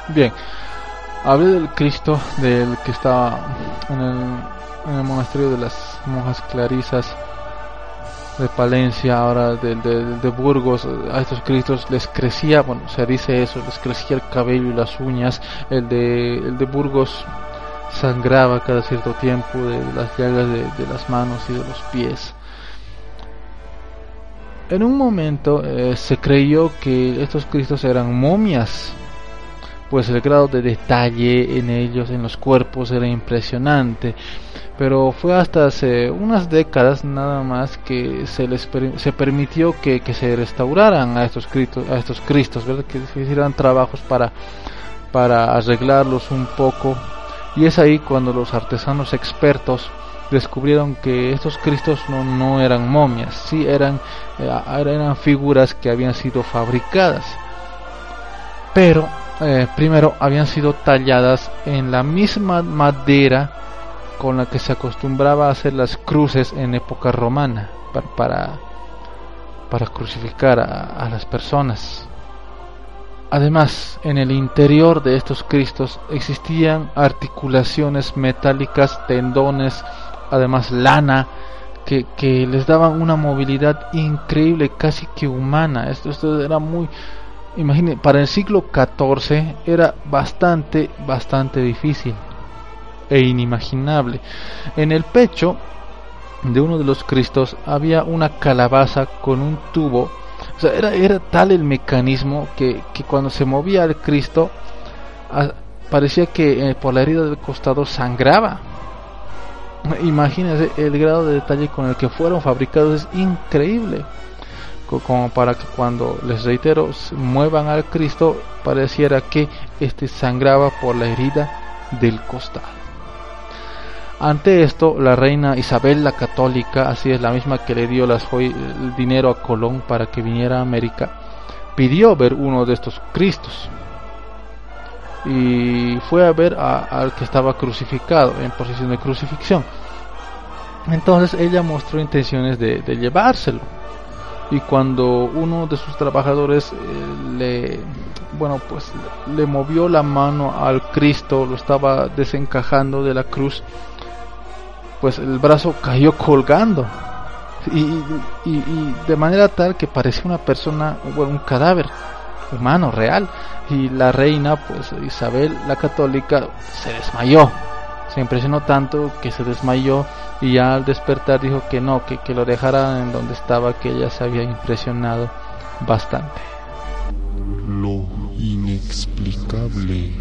Bien, hablé del Cristo del que estaba en el, en el monasterio de las monjas clarisas de Palencia, ahora de, de, Burgos, a estos cristos les crecía, bueno, se dice eso, les crecía el cabello y las uñas, el de, el de Burgos sangraba cada cierto tiempo de, las llagas de, de, las manos y de los pies. En un momento eh, se creyó que estos cristos eran momias, pues el grado de detalle en ellos, en los cuerpos, era impresionante. Pero fue hasta hace unas décadas nada más que se les se permitió que, que, se restauraran a estos cristos, a estos cristos, ¿verdad? que se hicieran trabajos para, para arreglarlos un poco. Y es ahí cuando los artesanos expertos descubrieron que estos cristos no, no eran momias, sí eran, eh, eran figuras que habían sido fabricadas, pero eh, primero habían sido talladas en la misma madera con la que se acostumbraba a hacer las cruces en época romana para, para, crucificar a, las personas. Además, en el interior de estos cristos existían articulaciones metálicas, tendones, además lana, que, que, les daban una movilidad increíble, casi que humana. Esto, esto era muy, imagine, para el siglo XIV era bastante, bastante difícil e inimaginable. En el pecho de uno de los Cristos había una calabaza con un tubo. O sea, era, era tal el mecanismo que, que cuando se movía el Cristo parecía que eh, por la herida del costado sangraba. Imagínense el grado de detalle con el que fueron fabricados, es increíble. Como para que cuando, les reitero, muevan al Cristo, pareciera que este sangraba por la herida del costado. Ante esto, la reina Isabel la Católica, así es la misma que le dio las el dinero a Colón para que viniera a América, pidió ver uno de estos Cristos y fue a ver al que estaba crucificado en posición de crucifixión. Entonces ella mostró intenciones de, llevárselo y cuando uno de sus trabajadores eh, le bueno pues le movió la mano al Cristo, lo estaba desencajando de la cruz pues el brazo cayó colgando y, de manera tal que parecía una persona, bueno, un cadáver. humano real y la reina pues Isabel la católica se desmayó se impresionó tanto que se desmayó y ya al despertar dijo que no que, que lo dejara en donde estaba que ella se había impresionado bastante. Lo inexplicable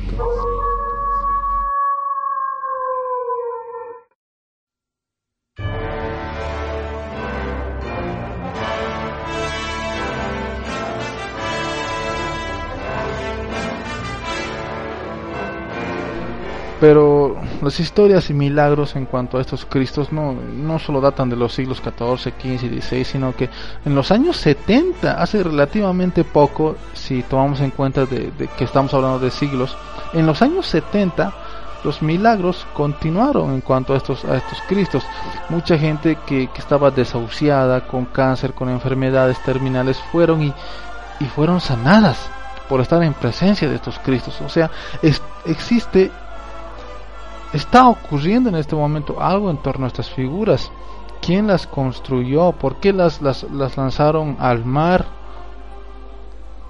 Pero las historias y milagros en cuanto a estos Cristos no, no solo datan de los siglos XIV, XV y XVI, sino que en los años 70, hace relativamente poco, si tomamos en cuenta de, que estamos hablando de siglos, en los años 70 los milagros continuaron en cuanto a estos, a estos Cristos. Mucha gente que, que estaba desahuciada, con cáncer, con enfermedades terminales, fueron y, y fueron sanadas por estar en presencia de estos Cristos. O sea, existe Está ocurriendo en este momento algo en torno a estas figuras. ¿Quién las construyó? ¿Por qué las, las, lanzaron al mar?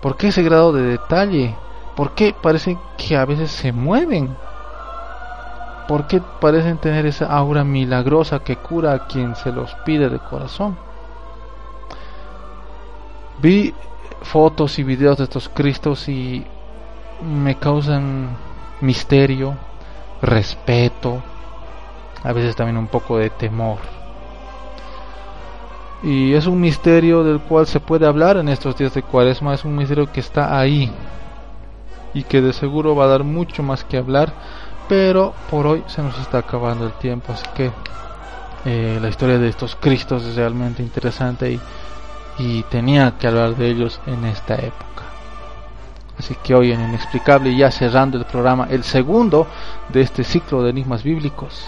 ¿Por qué ese grado de detalle? ¿Por qué parecen que a veces se mueven? ¿Por qué parecen tener esa aura milagrosa que cura a quien se los pide de corazón? Vi fotos y videos de estos Cristos y me causan misterio, respeto, a veces también un poco de temor. Y es un misterio del cual se puede hablar en estos días de cuaresma, es un misterio que está ahí y que de seguro va a dar mucho más que hablar, pero por hoy se nos está acabando el tiempo, así que eh, la historia de estos Cristos es realmente interesante y, y tenía que hablar de ellos en esta época. Así que hoy en Inexplicable, ya cerrando el programa, el segundo de este ciclo de enigmas bíblicos,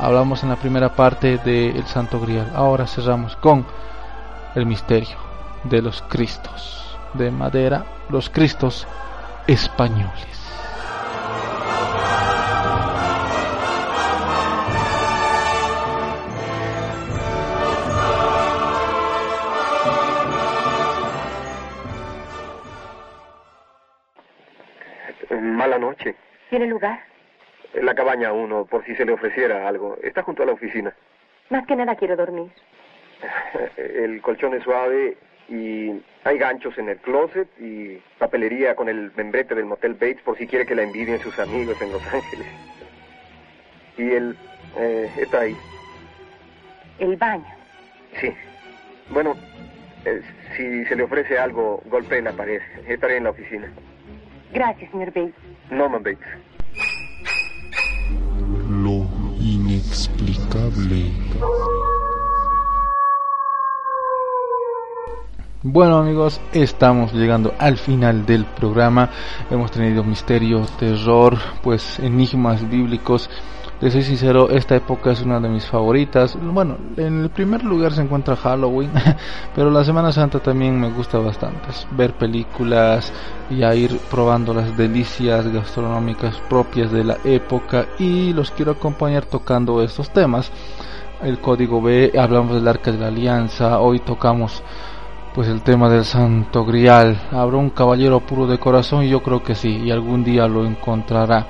hablamos en la primera parte del Santo Grial. Ahora cerramos con el misterio de los Cristos de madera, los Cristos españoles. ¿Tiene lugar? En la cabaña uno, por si se le ofreciera algo. Está junto a la oficina. Más que nada quiero dormir. El colchón es suave y hay ganchos en el closet y papelería con el membrete del motel Bates por si quiere que la envidien sus amigos en Los Ángeles. Y él eh, está ahí. ¿El baño? Sí. Bueno, eh, si se le ofrece algo, golpee la pared. Estaré en la oficina. Gracias, señor Bates. Norman Bates. Lo inexplicable. Bueno amigos, estamos llegando al final del programa. Hemos tenido misterio, terror, pues enigmas bíblicos de soy sincero, esta época es una de mis favoritas. Bueno, en el primer lugar se encuentra Halloween, pero la Semana Santa también me gusta bastante. Ver películas y a ir probando las delicias gastronómicas propias de la época y los quiero acompañar tocando estos temas. El código B, hablamos del arca de la alianza, hoy tocamos pues el tema del santo grial. Habrá un caballero puro de corazón y yo creo que sí, y algún día lo encontrará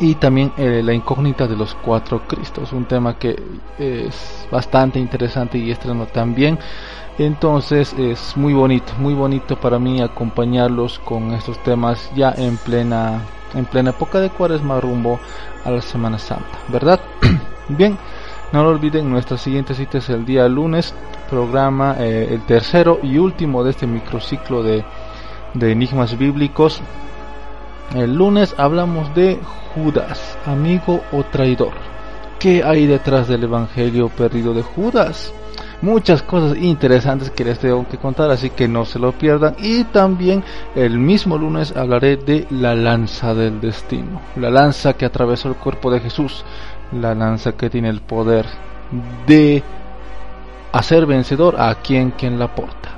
y también eh, la incógnita de los cuatro Cristos, un tema que es bastante interesante y estreno también. Entonces es muy bonito, muy bonito para mí acompañarlos con estos temas ya en plena en plena época de Cuaresma rumbo a la Semana Santa, ¿verdad? Bien, no lo olviden, nuestra siguiente cita es el día lunes, programa eh, el tercero y último de este microciclo de, de enigmas bíblicos. El lunes hablamos de Judas, amigo o traidor. ¿Qué hay detrás del Evangelio perdido de Judas? Muchas cosas interesantes que les tengo que contar, así que no se lo pierdan. Y también el mismo lunes hablaré de la lanza del destino, la lanza que atravesó el cuerpo de Jesús, la lanza que tiene el poder de hacer vencedor a quien quien la porta.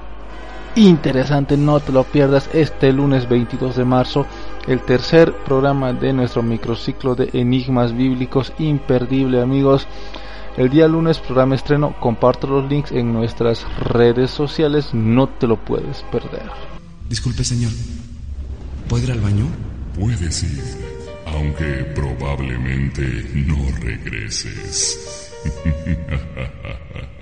Interesante, no te lo pierdas este lunes 22 de marzo el tercer programa de nuestro microciclo de enigmas bíblicos imperdible amigos. El día lunes programa estreno, comparto los links en nuestras redes sociales, no te lo puedes perder. Disculpe, señor. ¿Puedo ir al baño? Puedes ir, aunque probablemente no regreses.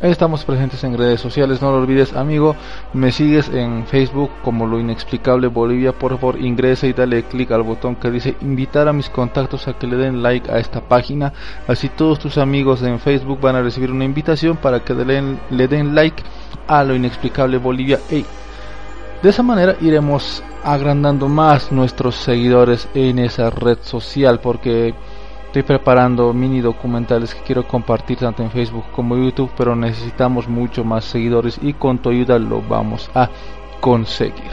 Estamos presentes en redes sociales, no lo olvides amigo, me sigues en Facebook como lo inexplicable Bolivia, por favor ingresa y dale clic al botón que dice invitar a mis contactos a que le den like a esta página, así todos tus amigos en Facebook van a recibir una invitación para que le den, like a lo inexplicable Bolivia. de esa manera iremos agrandando más nuestros seguidores en esa red social porque Estoy preparando mini documentales que quiero compartir tanto en Facebook como YouTube, pero necesitamos mucho más seguidores y con tu ayuda lo vamos a conseguir.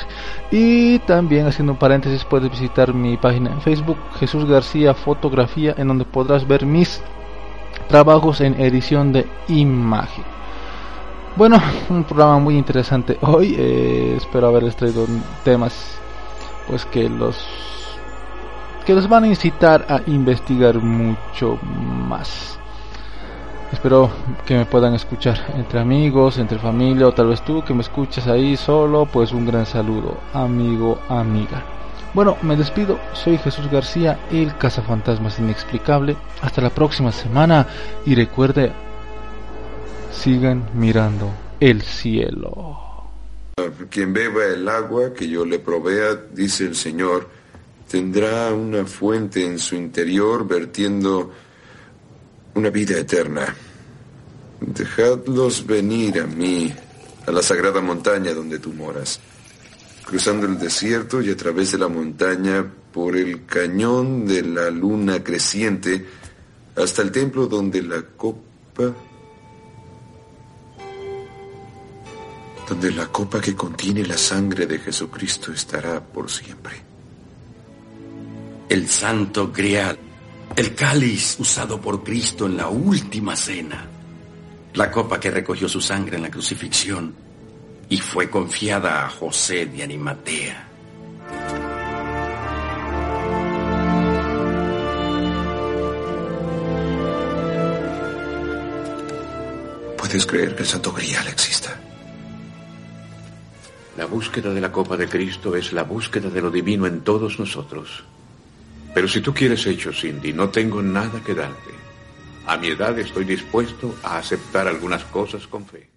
Y también haciendo un paréntesis puedes visitar mi página en Facebook Jesús García Fotografía en donde podrás ver mis trabajos en edición de imagen. Bueno, un programa muy interesante hoy. Eh, espero haberles traído temas pues que los que los van a incitar a investigar mucho más. Espero que me puedan escuchar entre amigos, entre familia o tal vez tú que me escuches ahí solo, pues un gran saludo, amigo, amiga. Bueno, me despido, soy Jesús García, el cazafantasmas inexplicable. Hasta la próxima semana y recuerde, sigan mirando el cielo. Quien beba el agua que yo le provea, dice el Señor, tendrá una fuente en su interior vertiendo una vida eterna. Dejadlos venir a mí, a la sagrada montaña donde tú moras, cruzando el desierto y a través de la montaña por el cañón de la luna creciente hasta el templo donde la copa donde la copa que contiene la sangre de Jesucristo estará por siempre el santo grial, el cáliz usado por Cristo en la última cena, la copa que recogió su sangre en la crucifixión y fue confiada a José de Animatea. ¿Puedes creer que el santo grial exista? La búsqueda de la copa de Cristo es la búsqueda de lo divino en todos nosotros. Pero si tú quieres hechos, Cindy, no tengo nada que darte. A mi edad estoy dispuesto a aceptar algunas cosas con fe.